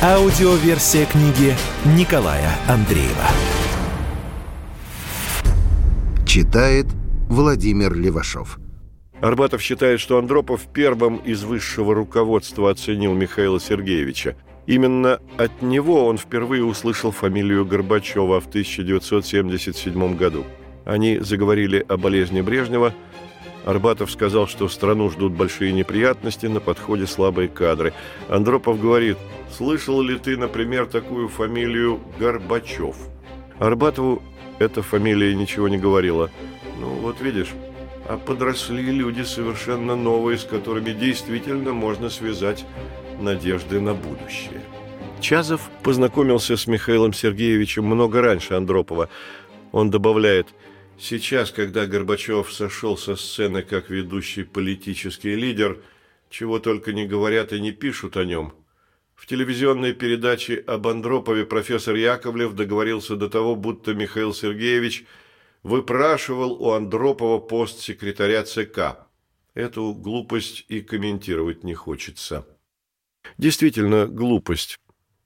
Аудиоверсия книги Николая Андреева. Читает Владимир Левашов. Арбатов считает, что Андропов первым из высшего руководства оценил Михаила Сергеевича. Именно от него он впервые услышал фамилию Горбачева в 1977 году. Они заговорили о болезни Брежнева – Арбатов сказал, что страну ждут большие неприятности, на подходе слабые кадры. Андропов говорит, слышал ли ты, например, такую фамилию Горбачев? Арбатову эта фамилия ничего не говорила. Ну, вот видишь, а подросли люди совершенно новые, с которыми действительно можно связать надежды на будущее. Чазов познакомился с Михаилом Сергеевичем много раньше Андропова. Он добавляет – Сейчас, когда Горбачев сошел со сцены как ведущий политический лидер, чего только не говорят и не пишут о нем. В телевизионной передаче об Андропове профессор Яковлев договорился до того, будто Михаил Сергеевич выпрашивал у Андропова пост секретаря ЦК. Эту глупость и комментировать не хочется. Действительно, глупость.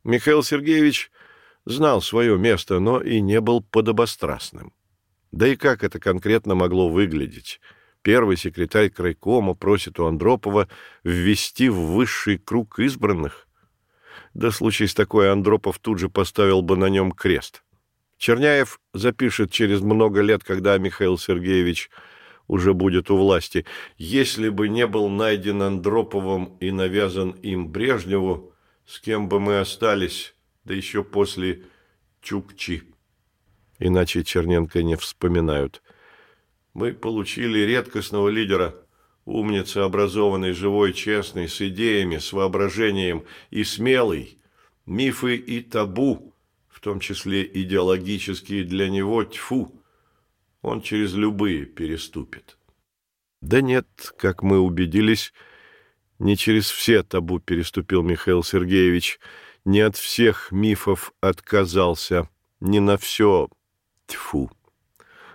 Михаил Сергеевич знал свое место, но и не был подобострастным. Да и как это конкретно могло выглядеть? Первый секретарь крайкома просит у Андропова ввести в высший круг избранных. Да случай с такой Андропов тут же поставил бы на нем крест. Черняев запишет через много лет, когда Михаил Сергеевич уже будет у власти. Если бы не был найден Андроповым и навязан им Брежневу, с кем бы мы остались, да еще после Чукчи иначе Черненко не вспоминают. Мы получили редкостного лидера, умница, образованный, живой, честный, с идеями, с воображением и смелый. Мифы и табу, в том числе идеологические для него, тьфу, он через любые переступит. Да нет, как мы убедились, не через все табу переступил Михаил Сергеевич, не от всех мифов отказался, не на все Тьфу.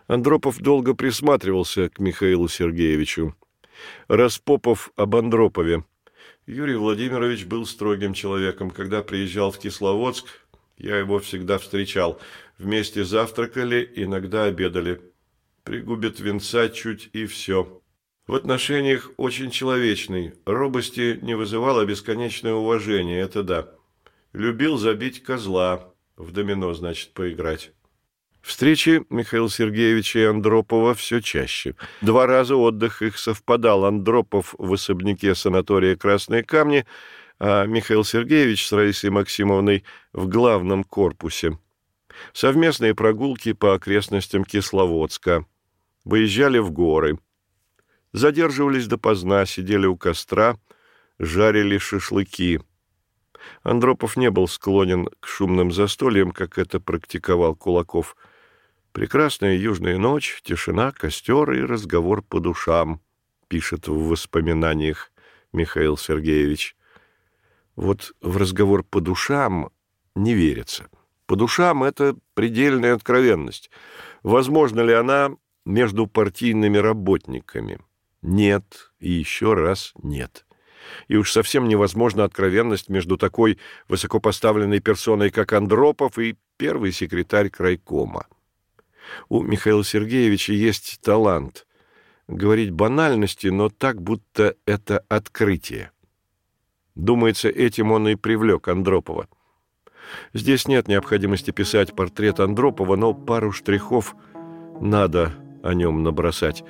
Андропов долго присматривался к Михаилу Сергеевичу. Распопов об Андропове. Юрий Владимирович был строгим человеком. Когда приезжал в Кисловодск, я его всегда встречал. Вместе завтракали, иногда обедали. Пригубит венца чуть и все. В отношениях очень человечный. Робости не вызывало бесконечное уважение, это да. Любил забить козла. В домино, значит, поиграть. Встречи Михаила Сергеевича и Андропова все чаще. Два раза отдых их совпадал. Андропов в особняке санатория «Красные камни», а Михаил Сергеевич с Раисой Максимовной в главном корпусе. Совместные прогулки по окрестностям Кисловодска. Выезжали в горы. Задерживались допоздна, сидели у костра, жарили шашлыки. Андропов не был склонен к шумным застольям, как это практиковал Кулаков – Прекрасная южная ночь, тишина, костер и разговор по душам, пишет в воспоминаниях Михаил Сергеевич. Вот в разговор по душам не верится. По душам это предельная откровенность. Возможно ли она между партийными работниками? Нет и еще раз нет. И уж совсем невозможна откровенность между такой высокопоставленной персоной, как Андропов, и первый секретарь крайкома. У Михаила Сергеевича есть талант говорить банальности, но так, будто это открытие. Думается, этим он и привлек Андропова. Здесь нет необходимости писать портрет Андропова, но пару штрихов надо о нем набросать.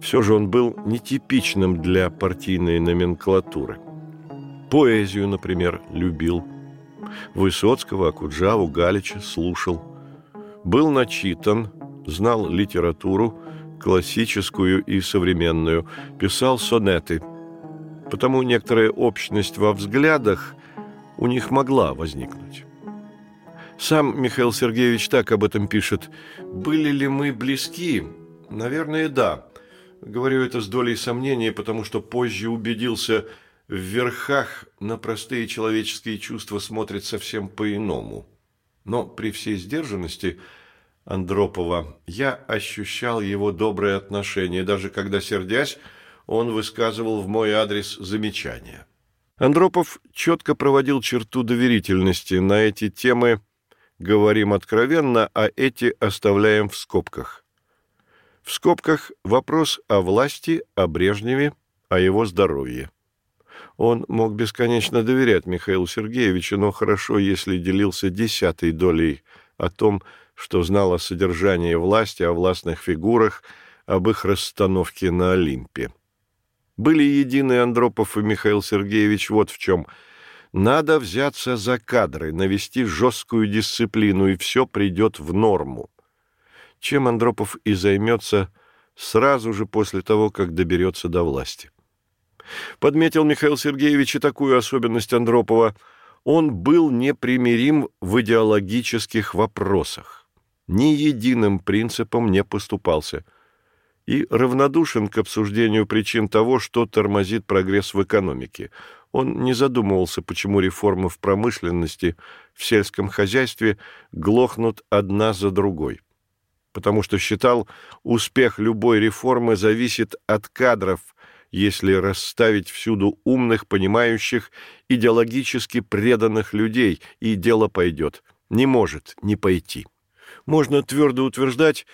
Все же он был нетипичным для партийной номенклатуры. Поэзию, например, любил. Высоцкого, Акуджаву, Галича слушал. Был начитан, знал литературу, классическую и современную, писал сонеты. Потому некоторая общность во взглядах у них могла возникнуть. Сам Михаил Сергеевич так об этом пишет. «Были ли мы близки? Наверное, да. Говорю это с долей сомнения, потому что позже убедился, в верхах на простые человеческие чувства смотрит совсем по-иному. Но при всей сдержанности Андропова я ощущал его доброе отношение, даже когда, сердясь, он высказывал в мой адрес замечания. Андропов четко проводил черту доверительности. На эти темы говорим откровенно, а эти оставляем в скобках. В скобках вопрос о власти, о Брежневе, о его здоровье. Он мог бесконечно доверять Михаилу Сергеевичу, но хорошо, если делился десятой долей о том, что знал о содержании власти, о властных фигурах, об их расстановке на Олимпе. Были едины Андропов и Михаил Сергеевич вот в чем. Надо взяться за кадры, навести жесткую дисциплину, и все придет в норму. Чем Андропов и займется сразу же после того, как доберется до власти. Подметил Михаил Сергеевич и такую особенность Андропова. Он был непримирим в идеологических вопросах. Ни единым принципом не поступался. И равнодушен к обсуждению причин того, что тормозит прогресс в экономике. Он не задумывался, почему реформы в промышленности, в сельском хозяйстве глохнут одна за другой потому что считал, успех любой реформы зависит от кадров, если расставить всюду умных, понимающих, идеологически преданных людей, и дело пойдет. Не может не пойти. Можно твердо утверждать,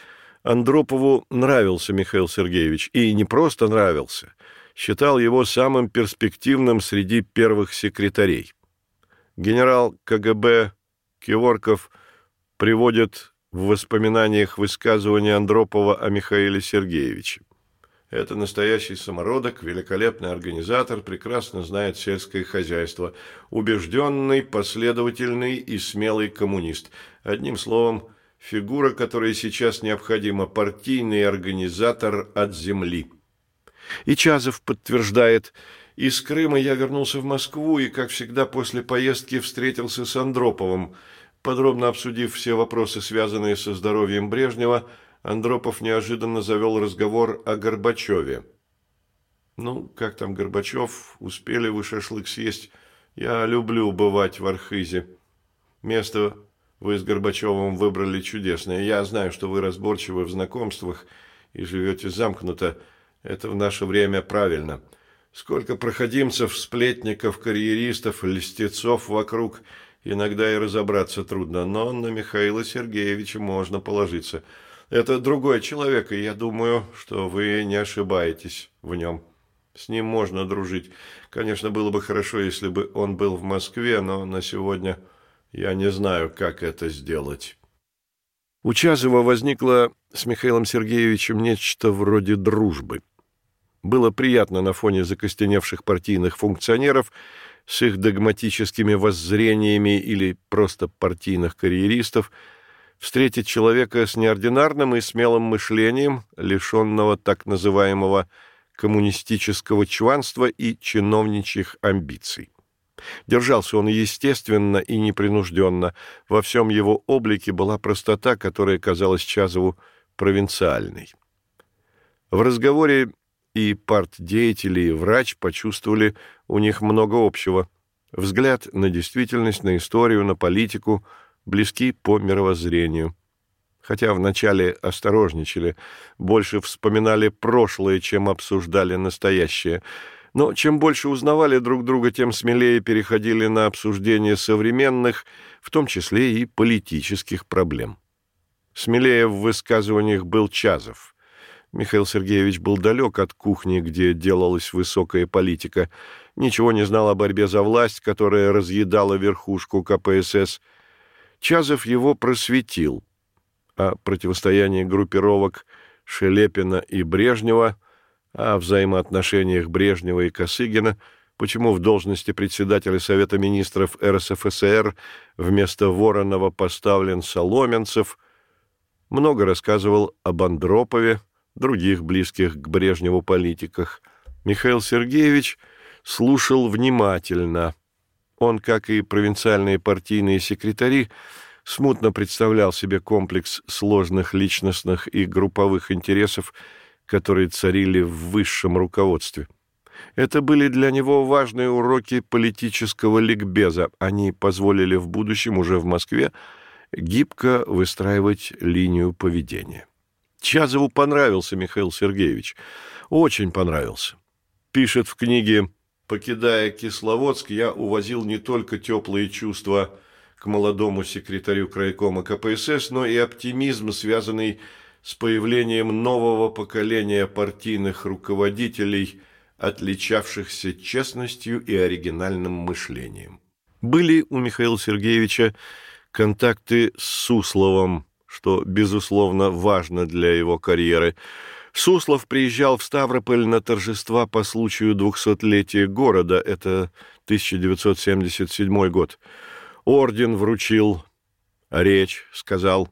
Андропову нравился Михаил Сергеевич, и не просто нравился, считал его самым перспективным среди первых секретарей. Генерал КГБ Киворков приводит в воспоминаниях высказывания Андропова о Михаиле Сергеевиче. Это настоящий самородок, великолепный организатор, прекрасно знает сельское хозяйство, убежденный, последовательный и смелый коммунист. Одним словом, фигура, которая сейчас необходима, партийный организатор от земли. И Чазов подтверждает, из Крыма я вернулся в Москву и, как всегда, после поездки встретился с Андроповым. Подробно обсудив все вопросы, связанные со здоровьем Брежнева, Андропов неожиданно завел разговор о Горбачеве. «Ну, как там Горбачев? Успели вы шашлык съесть? Я люблю бывать в Архизе. Место вы с Горбачевым выбрали чудесное. Я знаю, что вы разборчивы в знакомствах и живете замкнуто. Это в наше время правильно. Сколько проходимцев, сплетников, карьеристов, льстецов вокруг, иногда и разобраться трудно, но на Михаила Сергеевича можно положиться». Это другой человек, и я думаю, что вы не ошибаетесь в нем. С ним можно дружить. Конечно, было бы хорошо, если бы он был в Москве, но на сегодня я не знаю, как это сделать. У Чазова возникло с Михаилом Сергеевичем нечто вроде дружбы. Было приятно на фоне закостеневших партийных функционеров с их догматическими воззрениями или просто партийных карьеристов – встретить человека с неординарным и смелым мышлением, лишенного так называемого коммунистического чванства и чиновничьих амбиций. Держался он естественно и непринужденно. Во всем его облике была простота, которая казалась Чазову провинциальной. В разговоре и партдеятели, и врач почувствовали у них много общего. Взгляд на действительность, на историю, на политику – близки по мировоззрению. Хотя вначале осторожничали, больше вспоминали прошлое, чем обсуждали настоящее. Но чем больше узнавали друг друга, тем смелее переходили на обсуждение современных, в том числе и политических проблем. Смелее в высказываниях был Чазов. Михаил Сергеевич был далек от кухни, где делалась высокая политика, ничего не знал о борьбе за власть, которая разъедала верхушку КПСС – Чазов его просветил, о противостоянии группировок Шелепина и Брежнева, о взаимоотношениях Брежнева и Косыгина, почему в должности председателя Совета министров РСФСР вместо Воронова поставлен Соломенцев, много рассказывал об Андропове, других близких к Брежневу политиках. Михаил Сергеевич слушал внимательно – он, как и провинциальные партийные секретари, смутно представлял себе комплекс сложных личностных и групповых интересов, которые царили в высшем руководстве. Это были для него важные уроки политического ликбеза. Они позволили в будущем уже в Москве гибко выстраивать линию поведения. Чазову понравился Михаил Сергеевич. Очень понравился. Пишет в книге «Покидая Кисловодск, я увозил не только теплые чувства к молодому секретарю крайкома КПСС, но и оптимизм, связанный с появлением нового поколения партийных руководителей, отличавшихся честностью и оригинальным мышлением. Были у Михаила Сергеевича контакты с Сусловым, что, безусловно, важно для его карьеры. Суслов приезжал в Ставрополь на торжества по случаю двухсотлетия города, это 1977 год. Орден вручил, речь сказал.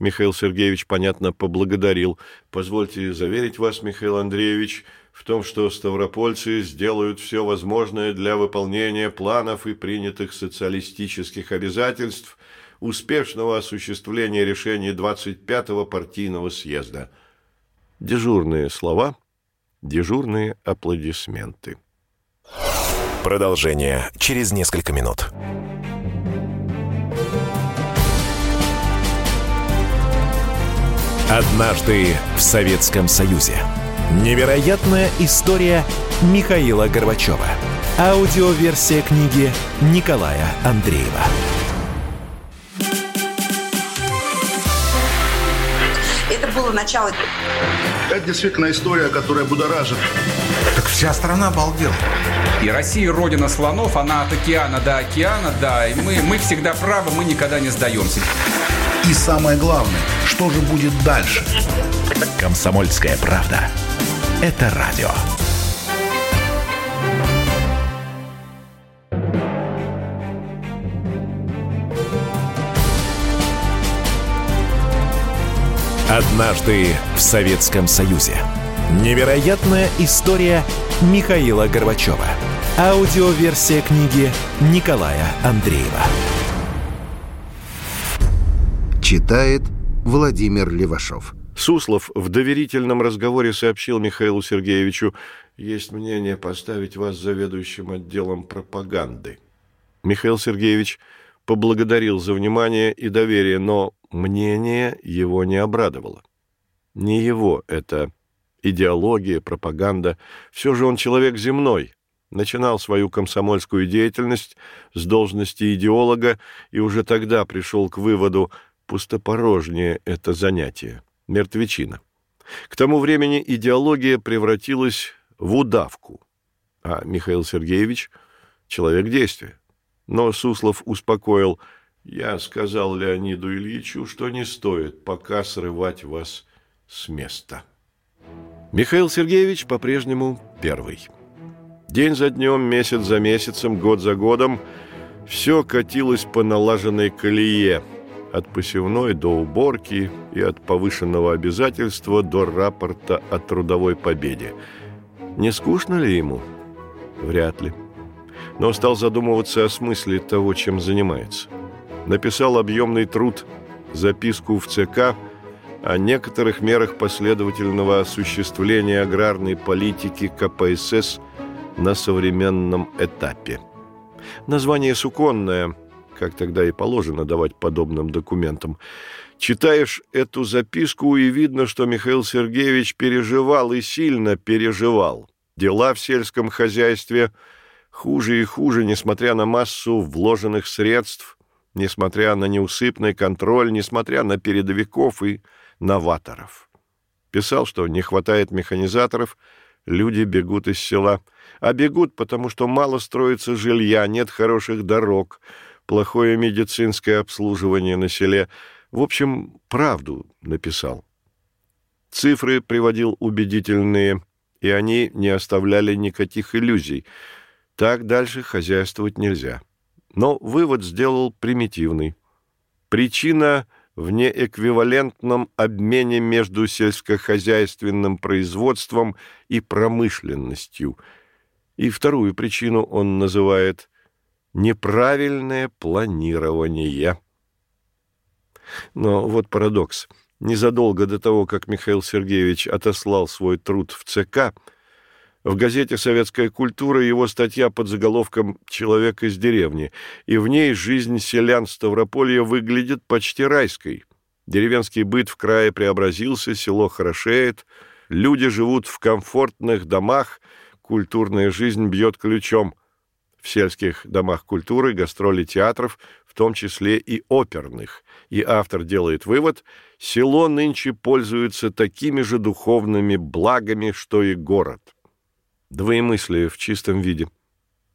Михаил Сергеевич, понятно, поблагодарил. «Позвольте заверить вас, Михаил Андреевич, в том, что ставропольцы сделают все возможное для выполнения планов и принятых социалистических обязательств – успешного осуществления решений 25-го партийного съезда. Дежурные слова, дежурные аплодисменты. Продолжение через несколько минут. Однажды в Советском Союзе. Невероятная история Михаила Горбачева. Аудиоверсия книги Николая Андреева. было начало. Это действительно история, которая будоражит. Так вся страна обалдела. И Россия родина слонов, она от океана до океана, да. И мы, мы всегда правы, мы никогда не сдаемся. И самое главное, что же будет дальше? Комсомольская правда. Это радио. Однажды в Советском Союзе. Невероятная история Михаила Горбачева. Аудиоверсия книги Николая Андреева. Читает Владимир Левашов. Суслов в доверительном разговоре сообщил Михаилу Сергеевичу, «Есть мнение поставить вас заведующим отделом пропаганды». Михаил Сергеевич поблагодарил за внимание и доверие, но мнение его не обрадовало. Не его это идеология, пропаганда. Все же он человек земной. Начинал свою комсомольскую деятельность с должности идеолога и уже тогда пришел к выводу, пустопорожнее это занятие, мертвечина. К тому времени идеология превратилась в удавку, а Михаил Сергеевич – человек действия. Но Суслов успокоил – я сказал Леониду Ильичу, что не стоит пока срывать вас с места. Михаил Сергеевич по-прежнему первый. День за днем, месяц за месяцем, год за годом все катилось по налаженной колее, от посевной до уборки и от повышенного обязательства до рапорта о трудовой победе. Не скучно ли ему? Вряд ли. Но стал задумываться о смысле того, чем занимается – написал объемный труд «Записку в ЦК» о некоторых мерах последовательного осуществления аграрной политики КПСС на современном этапе. Название суконное, как тогда и положено давать подобным документам. Читаешь эту записку, и видно, что Михаил Сергеевич переживал и сильно переживал. Дела в сельском хозяйстве хуже и хуже, несмотря на массу вложенных средств – несмотря на неусыпный контроль, несмотря на передовиков и новаторов. Писал, что не хватает механизаторов, люди бегут из села. А бегут, потому что мало строится жилья, нет хороших дорог, плохое медицинское обслуживание на селе. В общем, правду написал. Цифры приводил убедительные, и они не оставляли никаких иллюзий. Так дальше хозяйствовать нельзя. Но вывод сделал примитивный. Причина в неэквивалентном обмене между сельскохозяйственным производством и промышленностью. И вторую причину он называет неправильное планирование. Но вот парадокс. Незадолго до того, как Михаил Сергеевич отослал свой труд в ЦК, в газете «Советская культура» его статья под заголовком «Человек из деревни», и в ней жизнь селян Ставрополья выглядит почти райской. Деревенский быт в крае преобразился, село хорошеет, люди живут в комфортных домах, культурная жизнь бьет ключом. В сельских домах культуры гастроли театров, в том числе и оперных. И автор делает вывод – село нынче пользуется такими же духовными благами, что и город – Двоемыслие в чистом виде.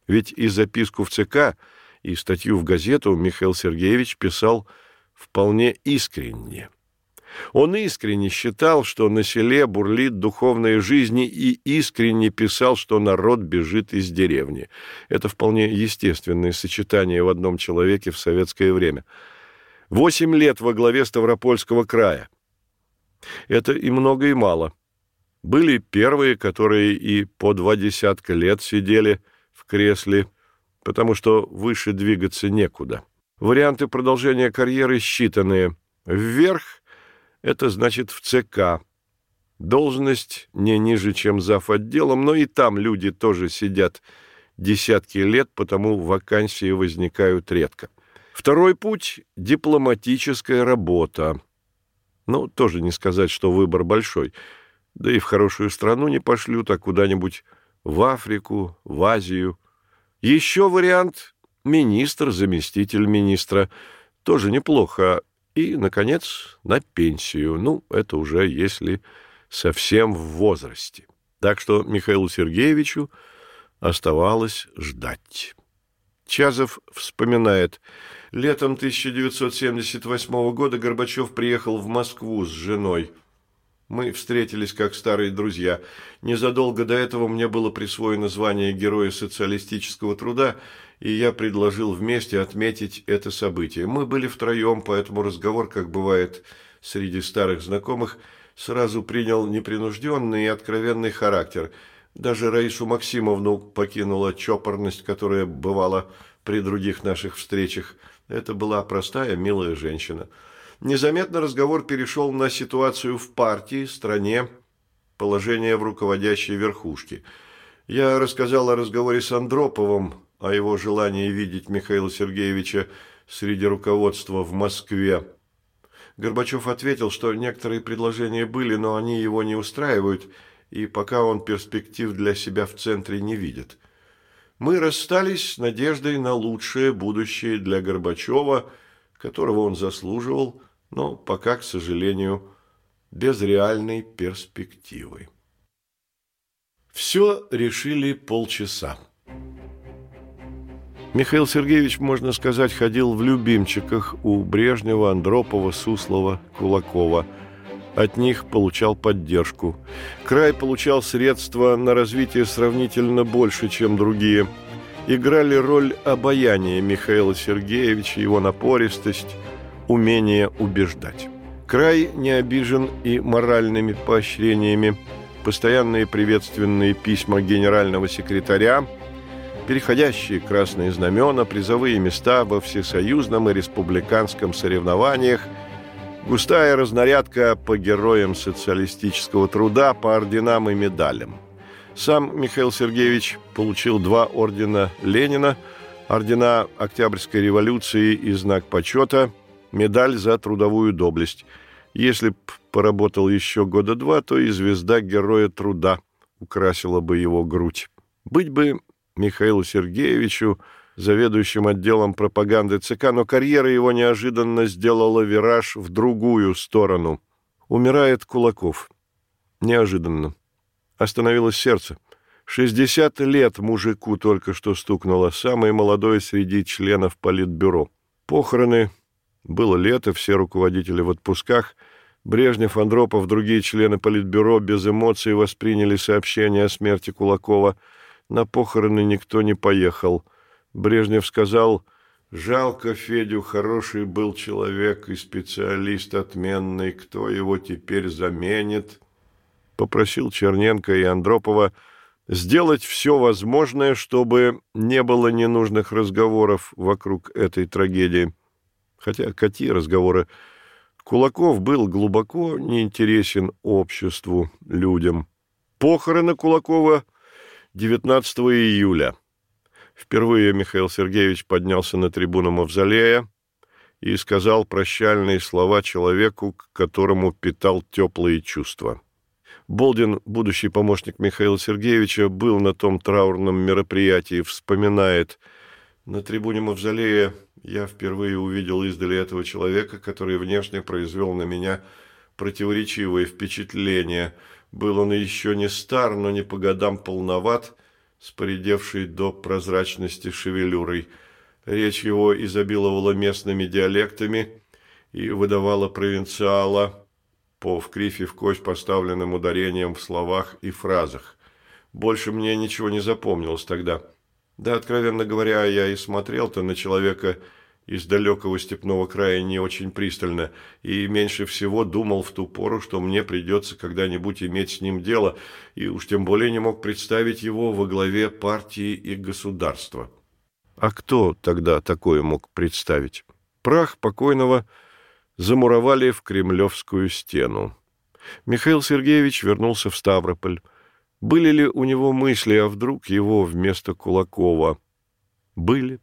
Ведь и записку в ЦК, и статью в газету Михаил Сергеевич писал вполне искренне. Он искренне считал, что на селе бурлит духовная жизнь, и искренне писал, что народ бежит из деревни. Это вполне естественное сочетание в одном человеке в советское время. Восемь лет во главе Ставропольского края. Это и много, и мало – были первые, которые и по два десятка лет сидели в кресле, потому что выше двигаться некуда. Варианты продолжения карьеры считанные. Вверх – это значит в ЦК. Должность не ниже, чем зав. отделом, но и там люди тоже сидят десятки лет, потому вакансии возникают редко. Второй путь – дипломатическая работа. Ну, тоже не сказать, что выбор большой – да и в хорошую страну не пошлют, а куда-нибудь в Африку, в Азию. Еще вариант – министр, заместитель министра. Тоже неплохо. И, наконец, на пенсию. Ну, это уже если совсем в возрасте. Так что Михаилу Сергеевичу оставалось ждать. Чазов вспоминает. Летом 1978 года Горбачев приехал в Москву с женой – мы встретились как старые друзья. Незадолго до этого мне было присвоено звание Героя социалистического труда, и я предложил вместе отметить это событие. Мы были втроем, поэтому разговор, как бывает среди старых знакомых, сразу принял непринужденный и откровенный характер. Даже Раису Максимовну покинула чопорность, которая бывала при других наших встречах. Это была простая, милая женщина – Незаметно разговор перешел на ситуацию в партии, стране, положение в руководящей верхушке. Я рассказал о разговоре с Андроповым, о его желании видеть Михаила Сергеевича среди руководства в Москве. Горбачев ответил, что некоторые предложения были, но они его не устраивают, и пока он перспектив для себя в центре не видит. Мы расстались с надеждой на лучшее будущее для Горбачева, которого он заслуживал, но пока, к сожалению, без реальной перспективы. Все решили полчаса. Михаил Сергеевич, можно сказать, ходил в любимчиках у Брежнева, Андропова, Суслова, Кулакова. От них получал поддержку. Край получал средства на развитие сравнительно больше, чем другие. Играли роль обаяния Михаила Сергеевича, его напористость – умение убеждать. Край не обижен и моральными поощрениями, постоянные приветственные письма генерального секретаря, переходящие красные знамена, призовые места во всесоюзном и республиканском соревнованиях, густая разнарядка по героям социалистического труда, по орденам и медалям. Сам Михаил Сергеевич получил два ордена Ленина, ордена Октябрьской революции и знак почета – медаль за трудовую доблесть. Если б поработал еще года два, то и звезда Героя Труда украсила бы его грудь. Быть бы Михаилу Сергеевичу заведующим отделом пропаганды ЦК, но карьера его неожиданно сделала вираж в другую сторону. Умирает Кулаков. Неожиданно. Остановилось сердце. 60 лет мужику только что стукнуло, самый молодой среди членов Политбюро. Похороны было лето, все руководители в отпусках. Брежнев, Андропов, другие члены Политбюро без эмоций восприняли сообщение о смерти Кулакова. На похороны никто не поехал. Брежнев сказал, «Жалко Федю, хороший был человек и специалист отменный. Кто его теперь заменит?» Попросил Черненко и Андропова сделать все возможное, чтобы не было ненужных разговоров вокруг этой трагедии. Хотя какие разговоры? Кулаков был глубоко неинтересен обществу, людям. Похороны Кулакова 19 июля. Впервые Михаил Сергеевич поднялся на трибуну Мавзолея и сказал прощальные слова человеку, к которому питал теплые чувства. Болдин, будущий помощник Михаила Сергеевича, был на том траурном мероприятии, вспоминает. На трибуне Мавзолея я впервые увидел издали этого человека, который внешне произвел на меня противоречивое впечатление. Был он еще не стар, но не по годам полноват, с поредевшей до прозрачности шевелюрой. Речь его изобиловала местными диалектами и выдавала провинциала – по в крифе в кость поставленным ударением в словах и фразах. Больше мне ничего не запомнилось тогда. Да, откровенно говоря, я и смотрел-то на человека из далекого степного края не очень пристально и меньше всего думал в ту пору, что мне придется когда-нибудь иметь с ним дело, и уж тем более не мог представить его во главе партии и государства. А кто тогда такое мог представить? Прах покойного – замуровали в Кремлевскую стену. Михаил Сергеевич вернулся в Ставрополь. Были ли у него мысли, а вдруг его вместо Кулакова? Были.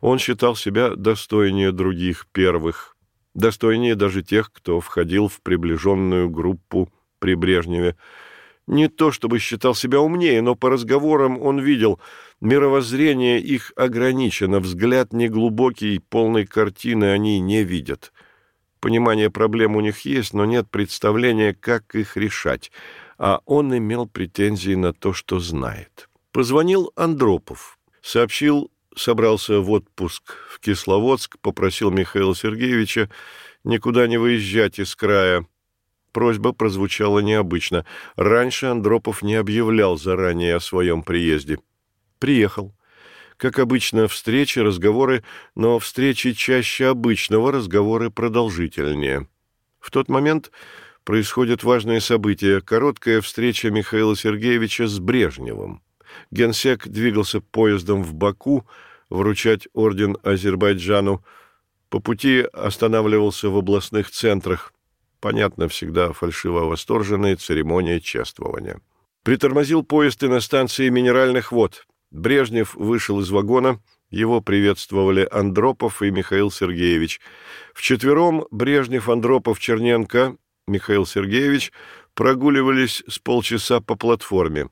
Он считал себя достойнее других первых, достойнее даже тех, кто входил в приближенную группу при Брежневе. Не то чтобы считал себя умнее, но по разговорам он видел, мировоззрение их ограничено, взгляд неглубокий, полной картины они не видят. Понимание проблем у них есть, но нет представления, как их решать, а он имел претензии на то, что знает. Позвонил Андропов, сообщил, собрался в отпуск в Кисловодск, попросил Михаила Сергеевича никуда не выезжать из края. Просьба прозвучала необычно. Раньше Андропов не объявлял заранее о своем приезде. Приехал. Как обычно, встречи, разговоры, но встречи чаще обычного, разговоры продолжительнее. В тот момент происходит важное событие – короткая встреча Михаила Сергеевича с Брежневым. Генсек двигался поездом в Баку вручать орден Азербайджану. По пути останавливался в областных центрах. Понятно, всегда фальшиво восторженная церемония чествования. Притормозил поезд и на станции минеральных вод – Брежнев вышел из вагона, его приветствовали Андропов и Михаил Сергеевич. Вчетвером Брежнев, Андропов, Черненко, Михаил Сергеевич прогуливались с полчаса по платформе.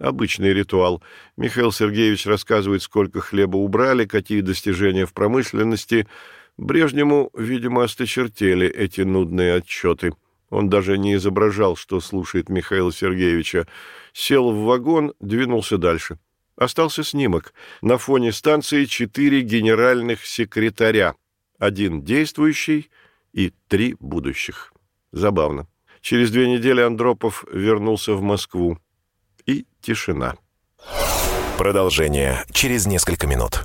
Обычный ритуал. Михаил Сергеевич рассказывает, сколько хлеба убрали, какие достижения в промышленности. Брежнему, видимо, осточертели эти нудные отчеты. Он даже не изображал, что слушает Михаила Сергеевича. Сел в вагон, двинулся дальше. Остался снимок. На фоне станции четыре генеральных секретаря. Один действующий и три будущих. Забавно. Через две недели Андропов вернулся в Москву. Тишина. Продолжение через несколько минут.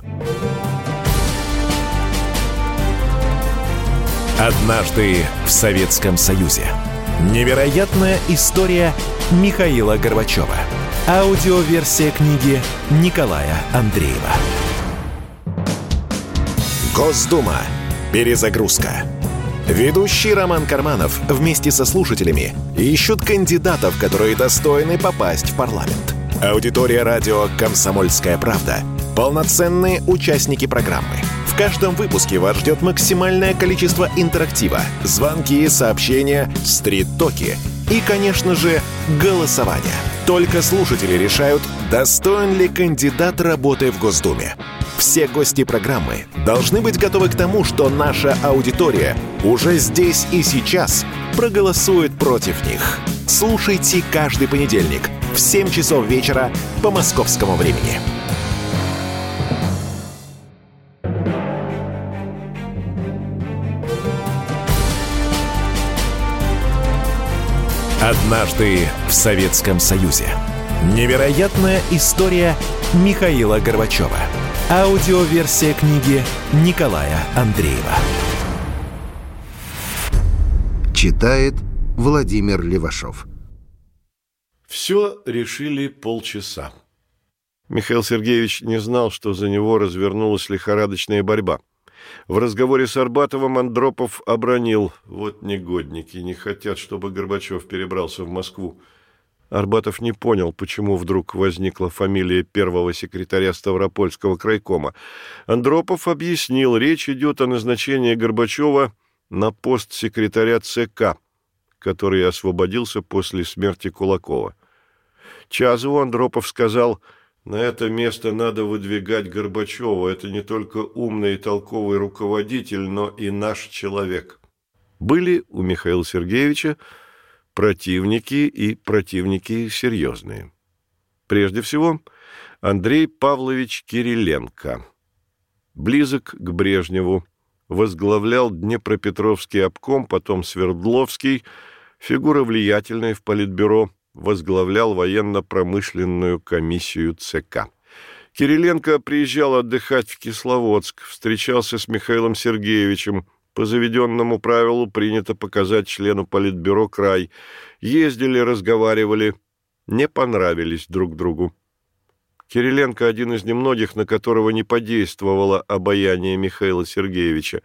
Однажды в Советском Союзе. Невероятная история Михаила Горбачева. Аудиоверсия книги Николая Андреева. Госдума. Перезагрузка. Ведущий Роман Карманов вместе со слушателями ищут кандидатов, которые достойны попасть в парламент. Аудитория радио «Комсомольская правда» — полноценные участники программы. В каждом выпуске вас ждет максимальное количество интерактива, звонки, сообщения, стрит-токи — и, конечно же, голосование. Только слушатели решают, достоин ли кандидат работы в Госдуме. Все гости программы должны быть готовы к тому, что наша аудитория уже здесь и сейчас проголосует против них. Слушайте каждый понедельник в 7 часов вечера по московскому времени. Однажды в Советском Союзе. Невероятная история Михаила Горбачева. Аудиоверсия книги Николая Андреева. Читает Владимир Левашов. Все решили полчаса. Михаил Сергеевич не знал, что за него развернулась лихорадочная борьба. В разговоре с Арбатовым Андропов обронил «Вот негодники, не хотят, чтобы Горбачев перебрался в Москву». Арбатов не понял, почему вдруг возникла фамилия первого секретаря Ставропольского крайкома. Андропов объяснил, речь идет о назначении Горбачева на пост секретаря ЦК, который освободился после смерти Кулакова. Чазову Андропов сказал, на это место надо выдвигать Горбачева. Это не только умный и толковый руководитель, но и наш человек. Были у Михаила Сергеевича противники и противники серьезные. Прежде всего, Андрей Павлович Кириленко. Близок к Брежневу, возглавлял Днепропетровский обком, потом Свердловский, фигура влиятельная в Политбюро, возглавлял военно-промышленную комиссию ЦК. Кириленко приезжал отдыхать в Кисловодск, встречался с Михаилом Сергеевичем, по заведенному правилу принято показать члену Политбюро край. Ездили, разговаривали, не понравились друг другу. Кириленко один из немногих, на которого не подействовало обаяние Михаила Сергеевича.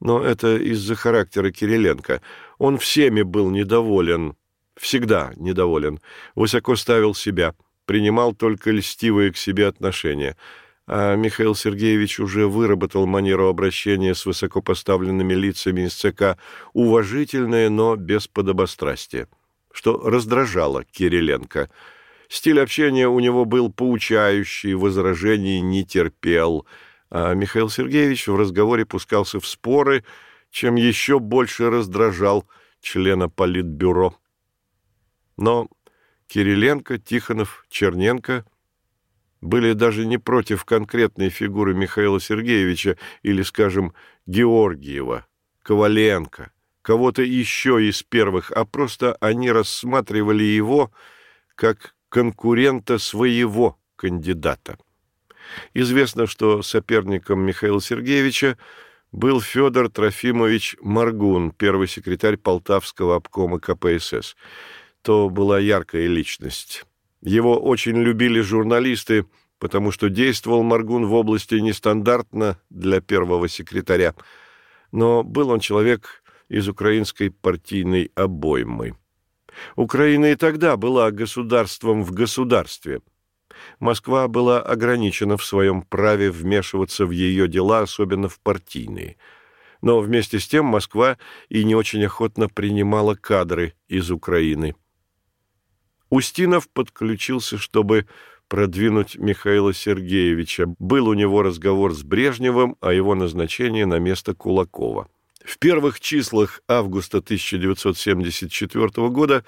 Но это из-за характера Кириленко. Он всеми был недоволен, всегда недоволен, высоко ставил себя, принимал только льстивые к себе отношения – а Михаил Сергеевич уже выработал манеру обращения с высокопоставленными лицами из ЦК, уважительное, но без подобострастия, что раздражало Кириленко. Стиль общения у него был поучающий, возражений не терпел, а Михаил Сергеевич в разговоре пускался в споры, чем еще больше раздражал члена Политбюро. Но Кириленко, Тихонов, Черненко – были даже не против конкретной фигуры Михаила Сергеевича или, скажем, Георгиева, Коваленко, кого-то еще из первых, а просто они рассматривали его как конкурента своего кандидата. Известно, что соперником Михаила Сергеевича был Федор Трофимович Маргун, первый секретарь Полтавского обкома КПСС. То была яркая личность. Его очень любили журналисты, потому что действовал Маргун в области нестандартно для первого секретаря. Но был он человек из украинской партийной обоймы. Украина и тогда была государством в государстве. Москва была ограничена в своем праве вмешиваться в ее дела, особенно в партийные. Но вместе с тем Москва и не очень охотно принимала кадры из Украины – Устинов подключился, чтобы продвинуть Михаила Сергеевича. Был у него разговор с Брежневым о его назначении на место Кулакова. В первых числах августа 1974 года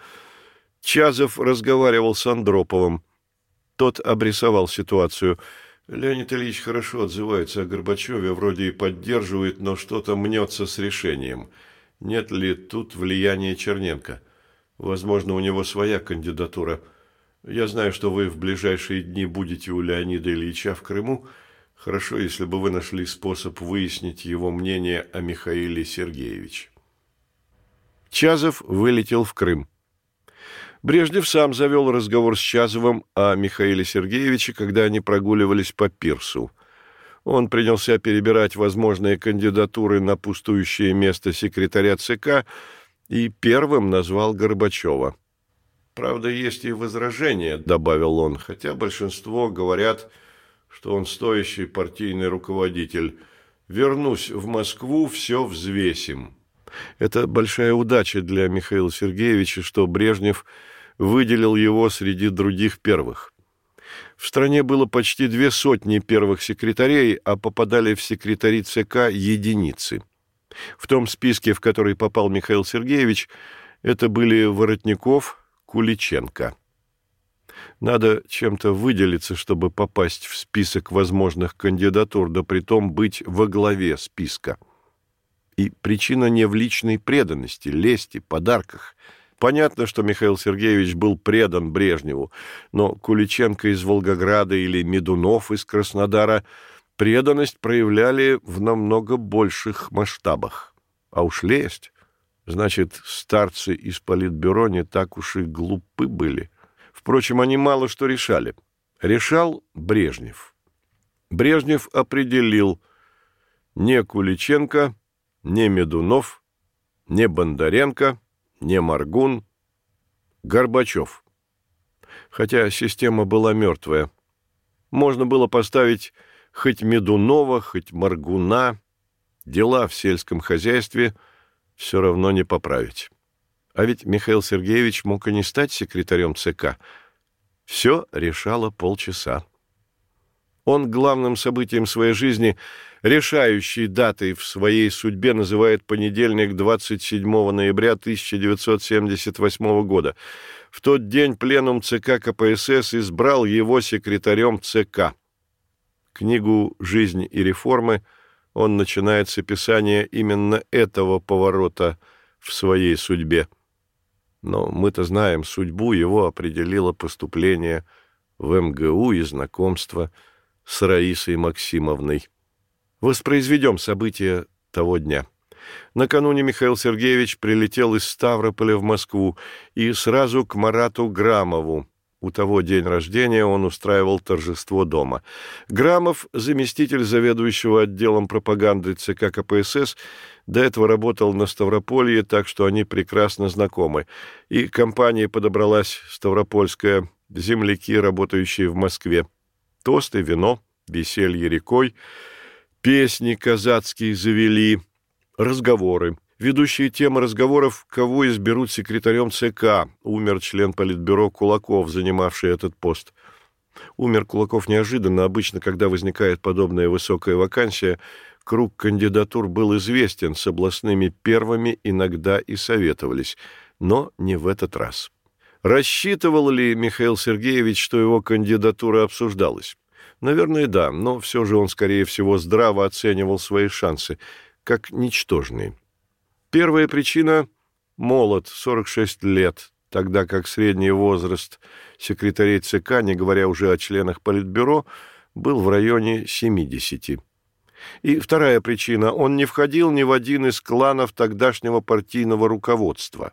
Чазов разговаривал с Андроповым. Тот обрисовал ситуацию. Леонид Ильич хорошо отзывается о Горбачеве, вроде и поддерживает, но что-то мнется с решением. Нет ли тут влияния Черненко? Возможно, у него своя кандидатура. Я знаю, что вы в ближайшие дни будете у Леонида Ильича в Крыму. Хорошо, если бы вы нашли способ выяснить его мнение о Михаиле Сергеевиче. Чазов вылетел в Крым. Брежнев сам завел разговор с Чазовым о Михаиле Сергеевиче, когда они прогуливались по пирсу. Он принялся перебирать возможные кандидатуры на пустующее место секретаря ЦК, и первым назвал Горбачева. «Правда, есть и возражения», — добавил он, хотя большинство говорят, что он стоящий партийный руководитель. «Вернусь в Москву, все взвесим». Это большая удача для Михаила Сергеевича, что Брежнев выделил его среди других первых. В стране было почти две сотни первых секретарей, а попадали в секретари ЦК единицы – в том списке, в который попал Михаил Сергеевич, это были Воротников, Куличенко. Надо чем-то выделиться, чтобы попасть в список возможных кандидатур, да притом быть во главе списка. И причина не в личной преданности, лести, подарках. Понятно, что Михаил Сергеевич был предан Брежневу, но Куличенко из Волгограда или Медунов из Краснодара – преданность проявляли в намного больших масштабах. А уж лесть, значит, старцы из политбюро не так уж и глупы были. Впрочем, они мало что решали. Решал Брежнев. Брежнев определил, Не Куличенко, не Медунов, не Бондаренко, не Маргун, Горбачев. Хотя система была мертвая. Можно было поставить хоть Медунова, хоть Маргуна. Дела в сельском хозяйстве все равно не поправить. А ведь Михаил Сергеевич мог и не стать секретарем ЦК. Все решало полчаса. Он главным событием своей жизни, решающей датой в своей судьбе, называет понедельник 27 ноября 1978 года. В тот день пленум ЦК КПСС избрал его секретарем ЦК. Книгу «Жизнь и реформы» он начинает с описания именно этого поворота в своей судьбе. Но мы-то знаем, судьбу его определило поступление в МГУ и знакомство с Раисой Максимовной. Воспроизведем события того дня. Накануне Михаил Сергеевич прилетел из Ставрополя в Москву и сразу к Марату Грамову. У того день рождения он устраивал торжество дома. Грамов, заместитель заведующего отделом пропаганды ЦК КПСС, до этого работал на Ставрополье, так что они прекрасно знакомы. И компания подобралась Ставропольская, земляки, работающие в Москве. Тосты, вино, веселье рекой, песни казацкие завели, разговоры. Ведущие темы разговоров, кого изберут секретарем ЦК, умер член Политбюро Кулаков, занимавший этот пост. Умер Кулаков неожиданно. Обычно, когда возникает подобная высокая вакансия, Круг кандидатур был известен, с областными первыми иногда и советовались, но не в этот раз. Рассчитывал ли Михаил Сергеевич, что его кандидатура обсуждалась? Наверное, да, но все же он, скорее всего, здраво оценивал свои шансы, как ничтожные. Первая причина – молод, 46 лет, тогда как средний возраст секретарей ЦК, не говоря уже о членах Политбюро, был в районе 70. И вторая причина – он не входил ни в один из кланов тогдашнего партийного руководства.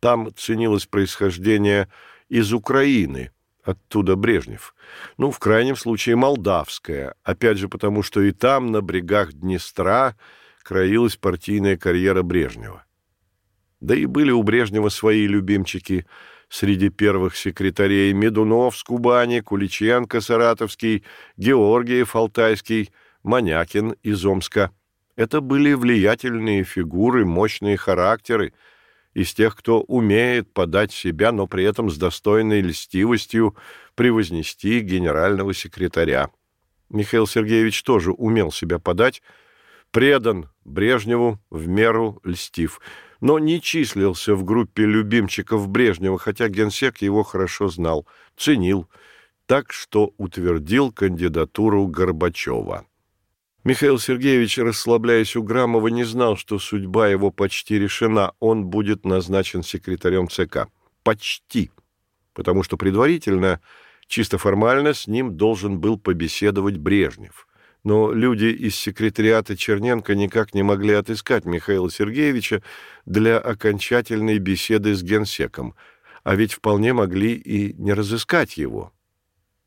Там ценилось происхождение из Украины, оттуда Брежнев. Ну, в крайнем случае, молдавское, опять же потому, что и там, на брегах Днестра, краилась партийная карьера Брежнева. Да и были у Брежнева свои любимчики среди первых секретарей Медунов с Кубани, Куличенко Саратовский, Георгиев Алтайский – Манякин из Омска. Это были влиятельные фигуры, мощные характеры, из тех, кто умеет подать себя, но при этом с достойной льстивостью превознести генерального секретаря. Михаил Сергеевич тоже умел себя подать, предан Брежневу, в меру льстив, но не числился в группе любимчиков Брежнева, хотя генсек его хорошо знал, ценил, так что утвердил кандидатуру Горбачева. Михаил Сергеевич, расслабляясь у Грамова, не знал, что судьба его почти решена. Он будет назначен секретарем ЦК. Почти. Потому что предварительно, чисто формально, с ним должен был побеседовать Брежнев. Но люди из секретариата Черненко никак не могли отыскать Михаила Сергеевича для окончательной беседы с генсеком, а ведь вполне могли и не разыскать его.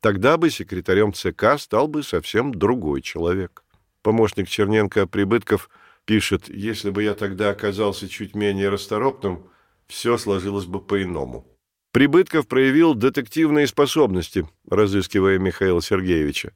Тогда бы секретарем ЦК стал бы совсем другой человек. Помощник Черненко Прибытков пишет, если бы я тогда оказался чуть менее расторопным, все сложилось бы по-иному. Прибытков проявил детективные способности, разыскивая Михаила Сергеевича.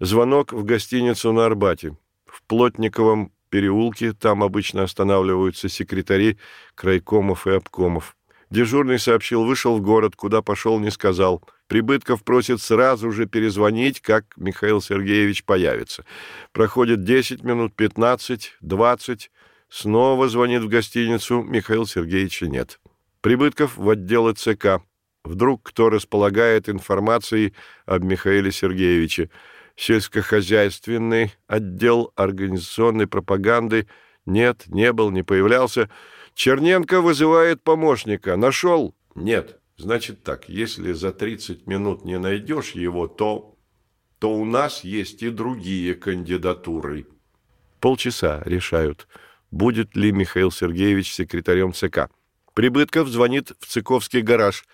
Звонок в гостиницу на Арбате. В Плотниковом переулке там обычно останавливаются секретари крайкомов и обкомов. Дежурный сообщил, вышел в город, куда пошел, не сказал – Прибытков просит сразу же перезвонить, как Михаил Сергеевич появится. Проходит 10 минут, 15, 20. Снова звонит в гостиницу, Михаила Сергеевича нет. Прибытков в отделы ЦК. Вдруг кто располагает информацией об Михаиле Сергеевиче. Сельскохозяйственный отдел организационной пропаганды нет, не был, не появлялся. Черненко вызывает помощника. Нашел? Нет. Значит так, если за 30 минут не найдешь его, то, то у нас есть и другие кандидатуры. Полчаса решают, будет ли Михаил Сергеевич секретарем ЦК. Прибытков звонит в ЦКовский гараж.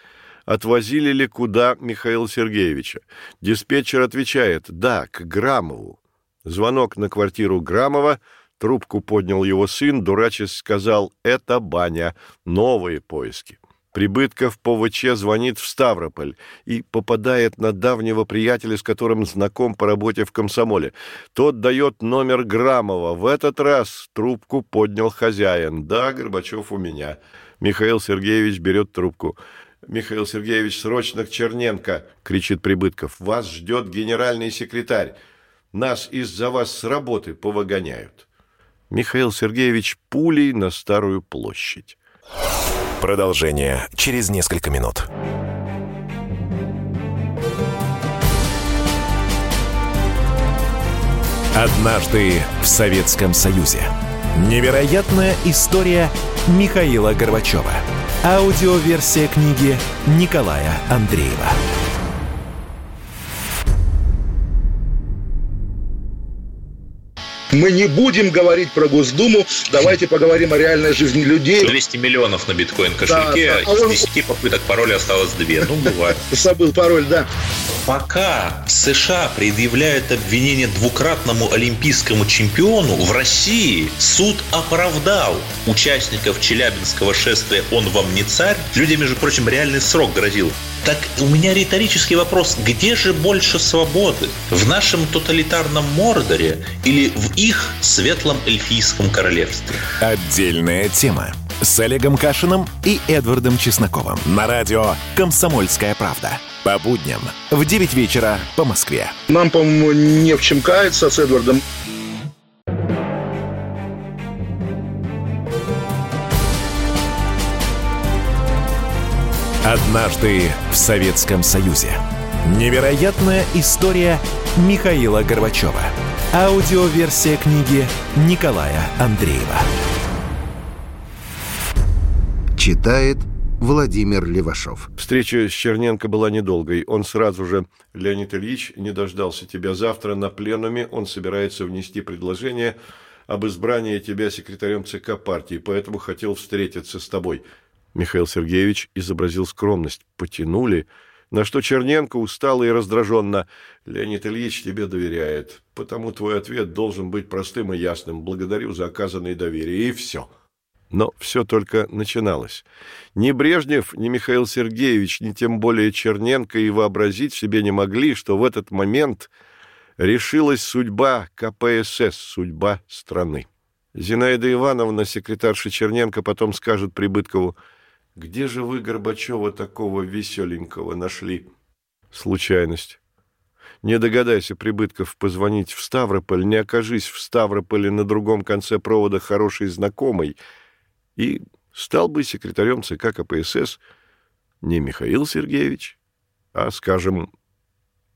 Отвозили ли куда Михаила Сергеевича? Диспетчер отвечает «Да, к Грамову». Звонок на квартиру Грамова – Трубку поднял его сын, дурачись сказал «Это баня, новые поиски». Прибытков по ВЧ звонит в Ставрополь и попадает на давнего приятеля, с которым знаком по работе в комсомоле. Тот дает номер Грамова. В этот раз трубку поднял хозяин. «Да, Горбачев у меня». Михаил Сергеевич берет трубку. «Михаил Сергеевич, срочно к Черненко!» — кричит Прибытков. «Вас ждет генеральный секретарь. Нас из-за вас с работы повыгоняют». Михаил Сергеевич пулей на Старую площадь. Продолжение через несколько минут. Однажды в Советском Союзе. Невероятная история Михаила Горбачева. Аудиоверсия книги Николая Андреева. Мы не будем говорить про Госдуму, давайте поговорим о реальной жизни людей. 200 миллионов на биткоин кошельке, Да, да. А из он- 10 попыток пароля осталось 2. Ну, бывает. Забыл пароль, да. Пока США предъявляют обвинение двукратному олимпийскому чемпиону, в России суд оправдал участников Челябинского шествия «Он вам не царь». Людям, между прочим, реальный срок грозил. Так у меня риторический вопрос. Где же больше свободы? В нашем тоталитарном Мордоре или в их светлом эльфийском королевстве? Отдельная тема. С Олегом Кашиным и Эдвардом Чесноковым. На радио «Комсомольская правда». По будням в 9 вечера по Москве. Нам, по-моему, не в чем каяться с Эдвардом. Однажды в Советском Союзе. Невероятная история Михаила Горбачева. Аудиоверсия книги Николая Андреева. Читает Владимир Левашов. Встреча с Черненко была недолгой. Он сразу же, Леонид Ильич, не дождался тебя завтра на пленуме. Он собирается внести предложение об избрании тебя секретарем ЦК партии, поэтому хотел встретиться с тобой. Михаил Сергеевич изобразил скромность. Потянули, на что Черненко устало и раздраженно. Леонид Ильич тебе доверяет, потому твой ответ должен быть простым и ясным. Благодарю за оказанное доверие. И все. Но все только начиналось. Ни Брежнев, ни Михаил Сергеевич, ни тем более Черненко и вообразить себе не могли, что в этот момент решилась судьба КПСС, судьба страны. Зинаида Ивановна, секретарша Черненко, потом скажет Прибыткову, «Где же вы Горбачева такого веселенького нашли?» Случайность. Не догадайся, Прибытков, позвонить в Ставрополь, не окажись в Ставрополе на другом конце провода хороший знакомый, и стал бы секретарем ЦК КПСС не Михаил Сергеевич, а, скажем,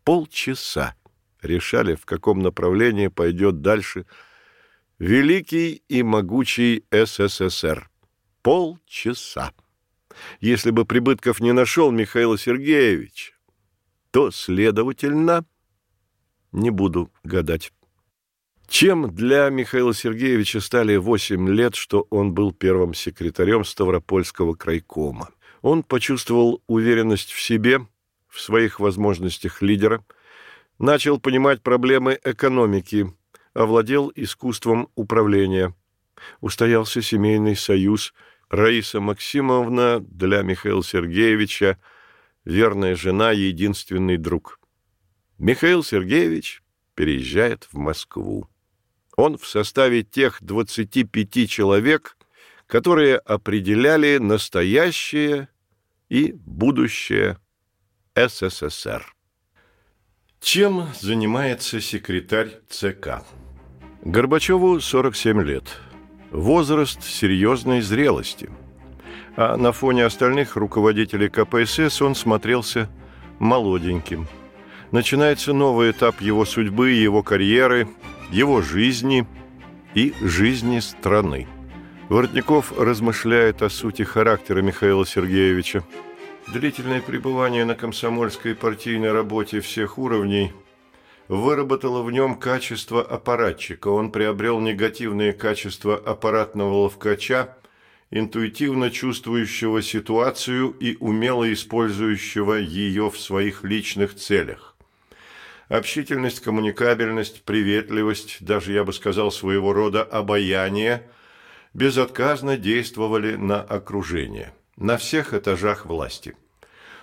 полчаса решали, в каком направлении пойдет дальше великий и могучий СССР. Полчаса. Если бы Прибытков не нашел Михаила Сергеевича, то, следовательно, не буду гадать. Чем для Михаила Сергеевича стали восемь лет, что он был первым секретарем Ставропольского крайкома? Он почувствовал уверенность в себе, в своих возможностях лидера, начал понимать проблемы экономики, овладел искусством управления. Устоялся семейный союз. Раиса Максимовна для Михаила Сергеевича верная жена, единственный друг. Михаил Сергеевич переезжает в Москву. Он в составе тех 25 человек, которые определяли настоящее и будущее СССР. Чем занимается секретарь ЦК? Горбачеву 47 лет. Возраст серьезной зрелости. А на фоне остальных руководителей КПСС он смотрелся молоденьким. Начинается новый этап его судьбы, его карьеры, его жизни и жизни страны. Воротников размышляет о сути характера Михаила Сергеевича. Длительное пребывание на комсомольской партийной работе всех уровней выработало в нем качество аппаратчика. Он приобрел негативные качества аппаратного ловкача, интуитивно чувствующего ситуацию и умело использующего ее в своих личных целях. Общительность, коммуникабельность, приветливость, даже, я бы сказал, своего рода обаяние безотказно действовали на окружение, на всех этажах власти.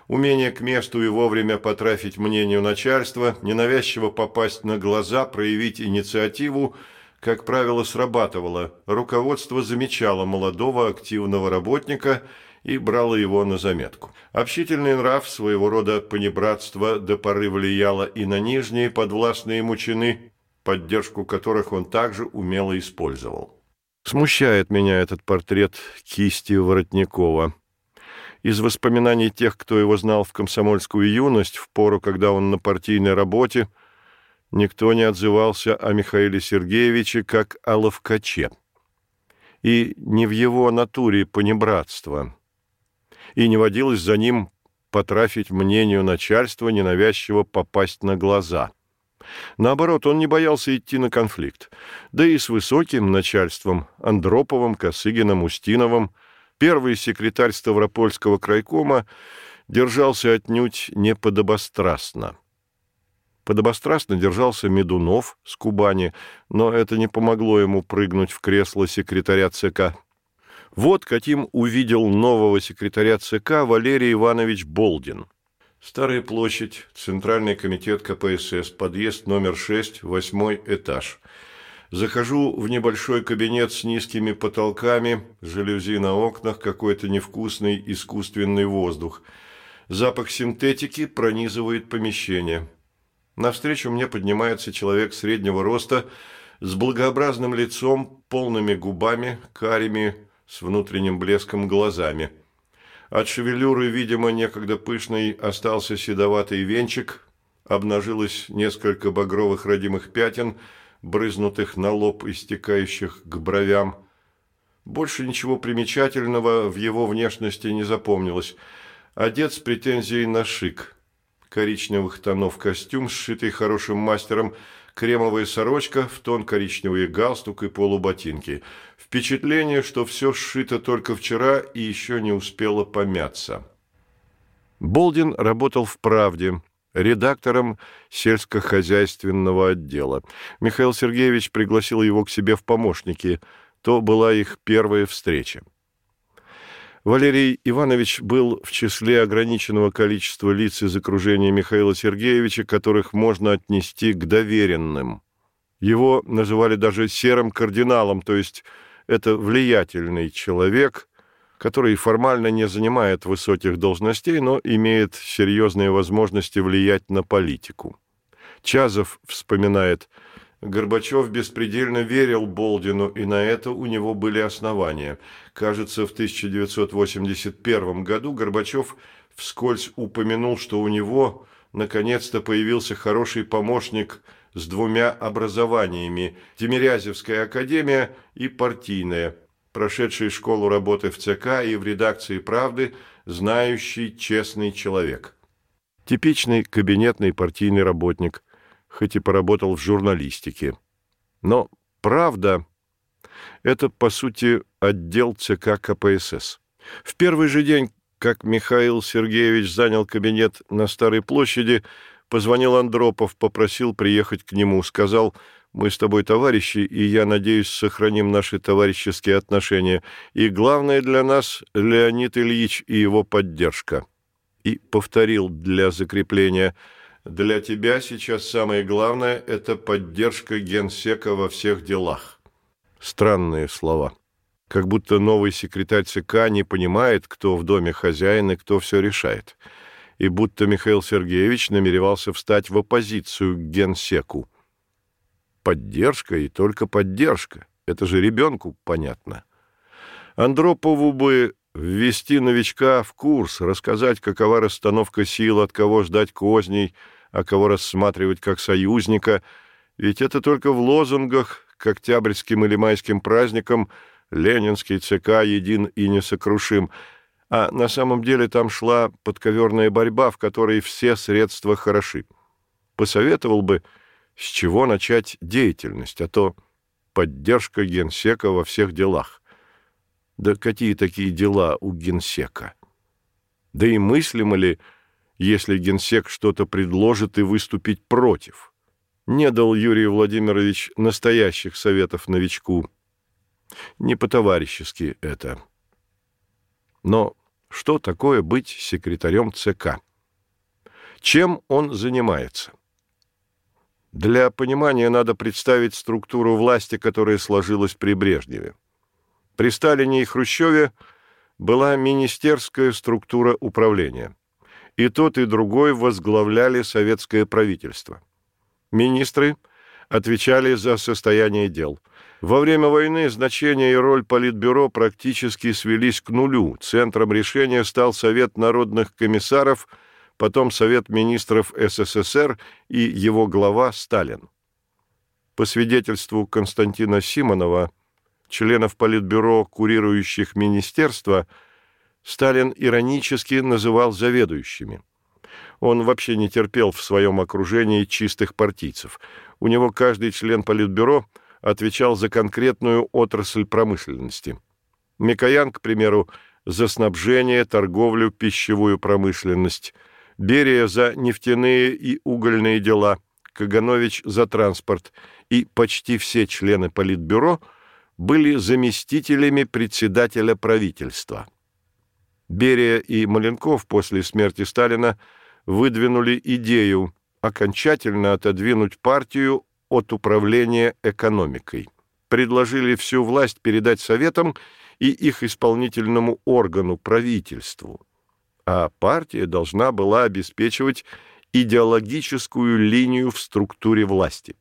Умение к месту и вовремя потрафить мнению начальства, ненавязчиво попасть на глаза, проявить инициативу, как правило, срабатывало. Руководство замечало молодого активного работника – и брало его на заметку. Общительный нрав своего рода понебратства до поры влияло и на нижние подвластные ему чины, поддержку которых он также умело использовал. Смущает меня этот портрет кисти Воротникова. Из воспоминаний тех, кто его знал в комсомольскую юность, в пору, когда он на партийной работе, никто не отзывался о Михаиле Сергеевиче как о ловкаче. И не в его натуре понебратства, и не водилось за ним потрафить мнению начальства, ненавязчиво попасть на глаза. Наоборот, он не боялся идти на конфликт. Да и с высоким начальством Андроповым, Косыгиным, Устиновым первый секретарь Ставропольского крайкома держался отнюдь не подобострастно. Подобострастно держался Медунов с Кубани, но это не помогло ему прыгнуть в кресло секретаря ЦК. Вот каким увидел нового секретаря ЦК Валерий Иванович Болдин. Старая площадь, Центральный комитет КПСС, подъезд номер 6, восьмой этаж. Захожу в небольшой кабинет с низкими потолками, жалюзи на окнах, какой-то невкусный искусственный воздух. Запах синтетики пронизывает помещение. Навстречу мне поднимается человек среднего роста, с благообразным лицом, полными губами, карими, с внутренним блеском глазами. От шевелюры, видимо, некогда пышный, остался седоватый венчик, обнажилось несколько багровых родимых пятен, брызнутых на лоб и стекающих к бровям. Больше ничего примечательного в его внешности не запомнилось. Одет с претензией на шик. Коричневых тонов костюм, сшитый хорошим мастером, кремовая сорочка, в тон коричневый галстук и полуботинки. Впечатление, что все сшито только вчера и еще не успело помяться. Болдин работал в «Правде», редактором сельскохозяйственного отдела. Михаил Сергеевич пригласил его к себе в помощники. То была их первая встреча. Валерий Иванович был в числе ограниченного количества лиц из окружения Михаила Сергеевича, которых можно отнести к доверенным. Его называли даже серым кардиналом, то есть это влиятельный человек, который формально не занимает высоких должностей, но имеет серьезные возможности влиять на политику. Чазов вспоминает – Горбачев беспредельно верил Болдину, и на это у него были основания. Кажется, в 1981 году Горбачев вскользь упомянул, что у него наконец-то появился хороший помощник с двумя образованиями – Тимирязевская академия и партийная, прошедший школу работы в ЦК и в редакции «Правды», знающий честный человек. Типичный кабинетный партийный работник – хоть и поработал в журналистике. Но правда – это, по сути, отдел ЦК КПСС. В первый же день, как Михаил Сергеевич занял кабинет на Старой площади, позвонил Андропов, попросил приехать к нему, сказал «Мы с тобой товарищи, и я надеюсь, сохраним наши товарищеские отношения. И главное для нас – Леонид Ильич и его поддержка». И повторил для закрепления – для тебя сейчас самое главное – это поддержка генсека во всех делах. Странные слова. Как будто новый секретарь ЦК не понимает, кто в доме хозяин и кто все решает. И будто Михаил Сергеевич намеревался встать в оппозицию к генсеку. Поддержка и только поддержка. Это же ребенку понятно. Андропову бы ввести новичка в курс, рассказать, какова расстановка сил, от кого ждать козней – а кого рассматривать как союзника, ведь это только в лозунгах к октябрьским или майским праздникам Ленинский ЦК един и несокрушим, а на самом деле там шла подковерная борьба, в которой все средства хороши. Посоветовал бы, с чего начать деятельность, а то поддержка генсека во всех делах. Да какие такие дела у генсека? Да и мыслимо ли если генсек что-то предложит и выступить против. Не дал Юрий Владимирович настоящих советов новичку. Не по-товарищески это. Но что такое быть секретарем ЦК? Чем он занимается? Для понимания надо представить структуру власти, которая сложилась при Брежневе. При Сталине и Хрущеве была министерская структура управления. И тот, и другой возглавляли советское правительство. Министры отвечали за состояние дел. Во время войны значение и роль Политбюро практически свелись к нулю. Центром решения стал Совет народных комиссаров, потом Совет министров СССР и его глава Сталин. По свидетельству Константина Симонова, членов Политбюро, курирующих министерства, Сталин иронически называл заведующими. Он вообще не терпел в своем окружении чистых партийцев. У него каждый член Политбюро отвечал за конкретную отрасль промышленности. Микоян, к примеру, за снабжение, торговлю, пищевую промышленность. Берия за нефтяные и угольные дела. Каганович за транспорт. И почти все члены Политбюро – были заместителями председателя правительства. Берия и Маленков после смерти Сталина выдвинули идею окончательно отодвинуть партию от управления экономикой. Предложили всю власть передать советам и их исполнительному органу, правительству. А партия должна была обеспечивать идеологическую линию в структуре власти.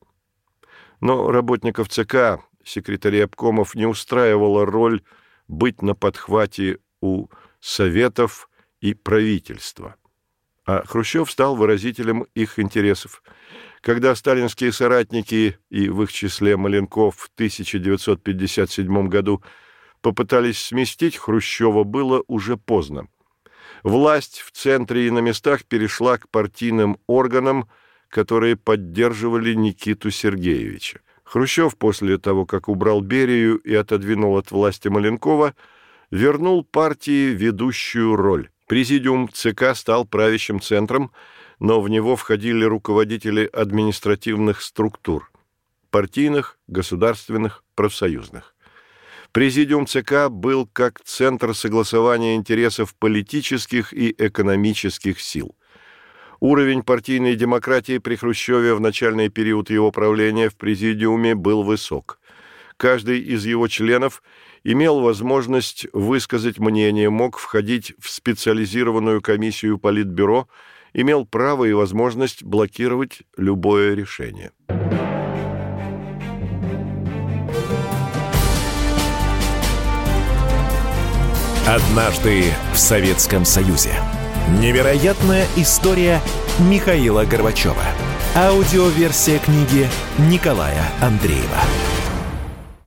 Но работников ЦК секретарей обкомов не устраивала роль быть на подхвате у советов и правительства. А Хрущев стал выразителем их интересов. Когда сталинские соратники, и в их числе Маленков в 1957 году, попытались сместить Хрущева, было уже поздно. Власть в центре и на местах перешла к партийным органам, которые поддерживали Никиту Сергеевича. Хрущев после того, как убрал Берию и отодвинул от власти Маленкова, вернул партии ведущую роль. Президиум ЦК стал правящим центром, но в него входили руководители административных структур – партийных, государственных, профсоюзных. Президиум ЦК был как центр согласования интересов политических и экономических сил – Уровень партийной демократии при Хрущеве в начальный период его правления в президиуме был высок. Каждый из его членов имел возможность высказать мнение, мог входить в специализированную комиссию Политбюро, имел право и возможность блокировать любое решение. Однажды в Советском Союзе. Невероятная история Михаила Горбачева. Аудиоверсия книги Николая Андреева.